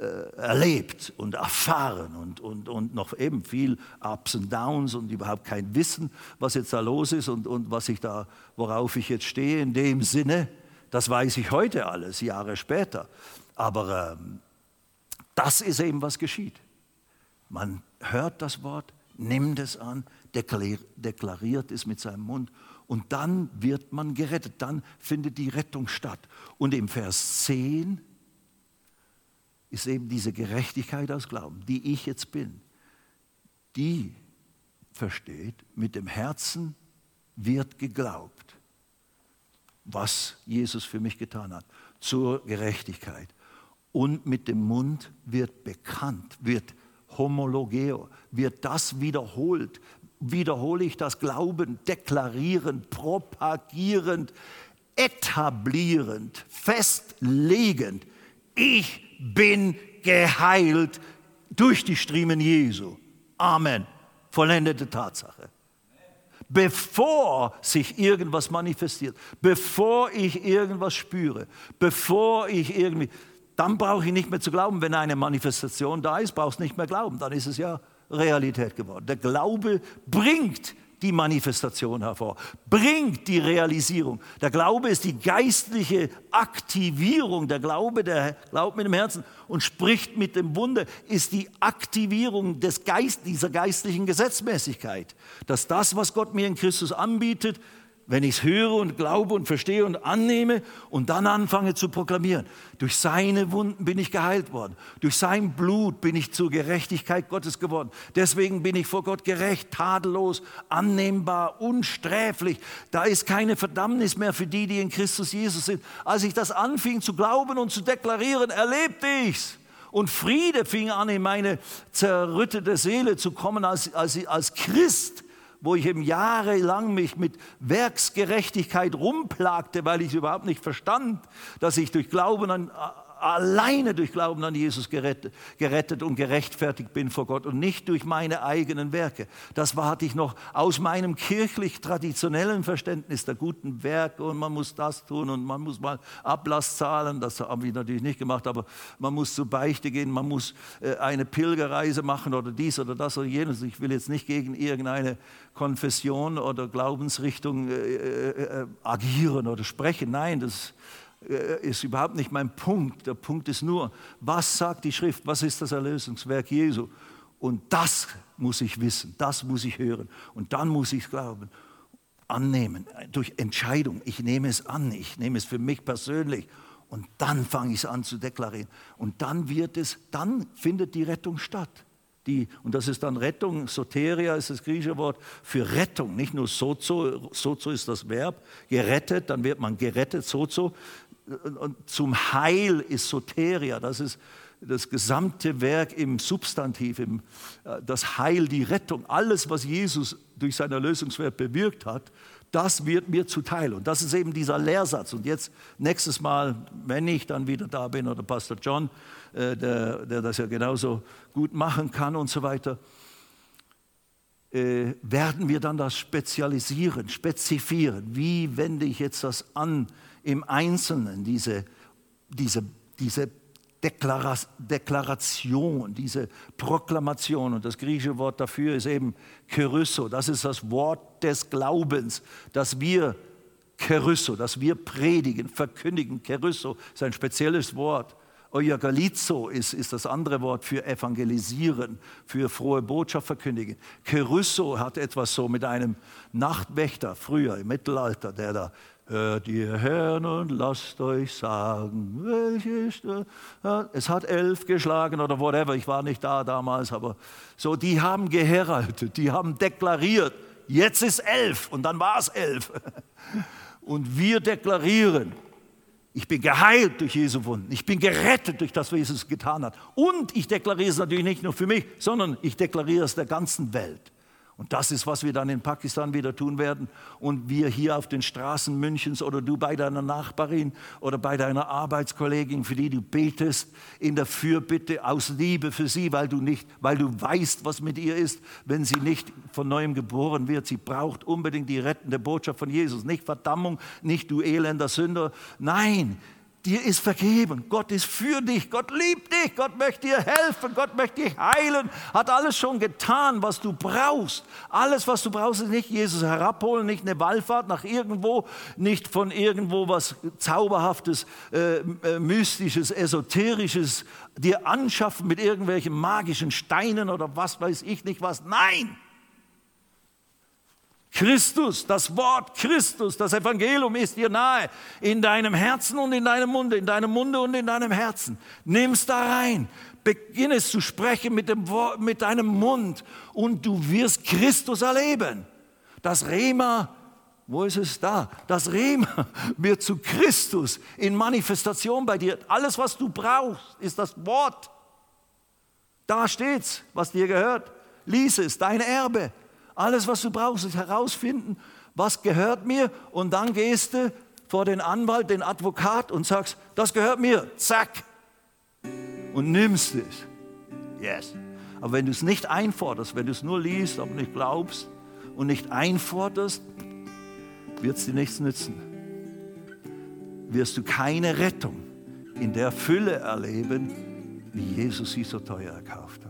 erlebt und erfahren und, und, und noch eben viel Ups und Downs und überhaupt kein Wissen, was jetzt da los ist und, und was ich da, worauf ich jetzt stehe. In dem Sinne, das weiß ich heute alles, Jahre später. Aber ähm, das ist eben, was geschieht. Man hört das Wort, nimmt es an, deklariert es mit seinem Mund und dann wird man gerettet, dann findet die Rettung statt. Und im Vers 10 ist eben diese Gerechtigkeit aus Glauben, die ich jetzt bin. Die versteht, mit dem Herzen wird geglaubt, was Jesus für mich getan hat, zur Gerechtigkeit. Und mit dem Mund wird bekannt, wird homologeo, wird das wiederholt. Wiederhole ich das Glauben, deklarierend, propagierend, etablierend, festlegend. Ich bin geheilt durch die Striemen Jesu. Amen. Vollendete Tatsache. Bevor sich irgendwas manifestiert, bevor ich irgendwas spüre, bevor ich irgendwie, dann brauche ich nicht mehr zu glauben. Wenn eine Manifestation da ist, brauchst du nicht mehr glauben. Dann ist es ja Realität geworden. Der Glaube bringt die Manifestation hervor, bringt die Realisierung. Der Glaube ist die geistliche Aktivierung. Der Glaube, der glaubt mit dem Herzen und spricht mit dem Wunder, ist die Aktivierung des Geist, dieser geistlichen Gesetzmäßigkeit. Dass das, was Gott mir in Christus anbietet, wenn ich es höre und glaube und verstehe und annehme und dann anfange zu proklamieren. Durch seine Wunden bin ich geheilt worden. Durch sein Blut bin ich zur Gerechtigkeit Gottes geworden. Deswegen bin ich vor Gott gerecht, tadellos, annehmbar, unsträflich. Da ist keine Verdammnis mehr für die, die in Christus Jesus sind. Als ich das anfing zu glauben und zu deklarieren, erlebte ich's. Und Friede fing an, in meine zerrüttete Seele zu kommen als, als, als Christ wo ich eben jahrelang mich mit Werksgerechtigkeit rumplagte, weil ich überhaupt nicht verstand, dass ich durch Glauben an alleine durch Glauben an Jesus gerettet, gerettet, und gerechtfertigt bin vor Gott und nicht durch meine eigenen Werke. Das war, hatte ich noch aus meinem kirchlich-traditionellen Verständnis der guten Werke und man muss das tun und man muss mal Ablass zahlen. Das haben wir natürlich nicht gemacht, aber man muss zur Beichte gehen, man muss äh, eine Pilgerreise machen oder dies oder das oder jenes. Ich will jetzt nicht gegen irgendeine Konfession oder Glaubensrichtung äh, äh, agieren oder sprechen. Nein, das ist überhaupt nicht mein Punkt. Der Punkt ist nur, was sagt die Schrift, was ist das Erlösungswerk Jesu? Und das muss ich wissen, das muss ich hören und dann muss ich es glauben, annehmen, durch Entscheidung. Ich nehme es an, ich nehme es für mich persönlich und dann fange ich es an zu deklarieren. Und dann wird es, dann findet die Rettung statt. Die, und das ist dann Rettung, Soteria ist das griechische Wort für Rettung, nicht nur sozo, sozo ist das Verb, gerettet, dann wird man gerettet, sozo, und zum Heil ist Soteria, das ist das gesamte Werk im Substantiv, im, äh, das Heil, die Rettung, alles, was Jesus durch sein Erlösungswerk bewirkt hat, das wird mir zuteil. Und das ist eben dieser Lehrsatz. Und jetzt nächstes Mal, wenn ich dann wieder da bin, oder Pastor John, äh, der, der das ja genauso gut machen kann und so weiter, äh, werden wir dann das spezialisieren, spezifieren. Wie wende ich jetzt das an? Im Einzelnen, diese, diese, diese Deklaration, diese Proklamation. Und das griechische Wort dafür ist eben Kerysso. Das ist das Wort des Glaubens, das wir Kerysso, das wir predigen, verkündigen. Kerysso ist ein spezielles Wort. Euagalizo ist, ist das andere Wort für evangelisieren, für frohe Botschaft verkündigen. Kerysso hat etwas so mit einem Nachtwächter früher im Mittelalter, der da Hört ihr Herrn und lasst euch sagen, welche Stunde. Es hat elf geschlagen oder whatever, ich war nicht da damals, aber so, die haben geheraltet, die haben deklariert, jetzt ist elf und dann war es elf. Und wir deklarieren, ich bin geheilt durch Jesu Wunden. Ich bin gerettet durch das, was Jesus getan hat. Und ich deklariere es natürlich nicht nur für mich, sondern ich deklariere es der ganzen Welt. Und das ist, was wir dann in Pakistan wieder tun werden. Und wir hier auf den Straßen Münchens oder du bei deiner Nachbarin oder bei deiner Arbeitskollegin, für die du betest, in der Fürbitte aus Liebe für sie, weil du nicht, weil du weißt, was mit ihr ist, wenn sie nicht von neuem geboren wird. Sie braucht unbedingt die rettende Botschaft von Jesus. Nicht Verdammung, nicht du elender Sünder. Nein, dir ist vergeben. Gott ist für dich. Gott liebt dich. Gott möchte dir helfen. Gott möchte dich heilen. Hat alles schon getan, was du brauchst. Alles, was du brauchst, ist nicht Jesus herabholen, nicht eine Wallfahrt nach irgendwo, nicht von irgendwo was Zauberhaftes, äh, äh, Mystisches, Esoterisches dir anschaffen mit irgendwelchen magischen Steinen oder was weiß ich nicht was. Nein! Christus, das Wort Christus, das Evangelium ist dir nahe, in deinem Herzen und in deinem Munde, in deinem Munde und in deinem Herzen. Nimm es da rein, beginn es zu sprechen mit, dem Wort, mit deinem Mund und du wirst Christus erleben. Das Rema, wo ist es da? Das Rema wird zu Christus in Manifestation bei dir. Alles, was du brauchst, ist das Wort. Da steht's, was dir gehört. Lies es, dein Erbe. Alles, was du brauchst, ist herausfinden, was gehört mir und dann gehst du vor den Anwalt, den Advokat und sagst, das gehört mir, zack, und nimmst es. Yes. Aber wenn du es nicht einforderst, wenn du es nur liest, aber nicht glaubst und nicht einforderst, wird es dir nichts nützen. Wirst du keine Rettung in der Fülle erleben, wie Jesus sie so teuer erkauft hat.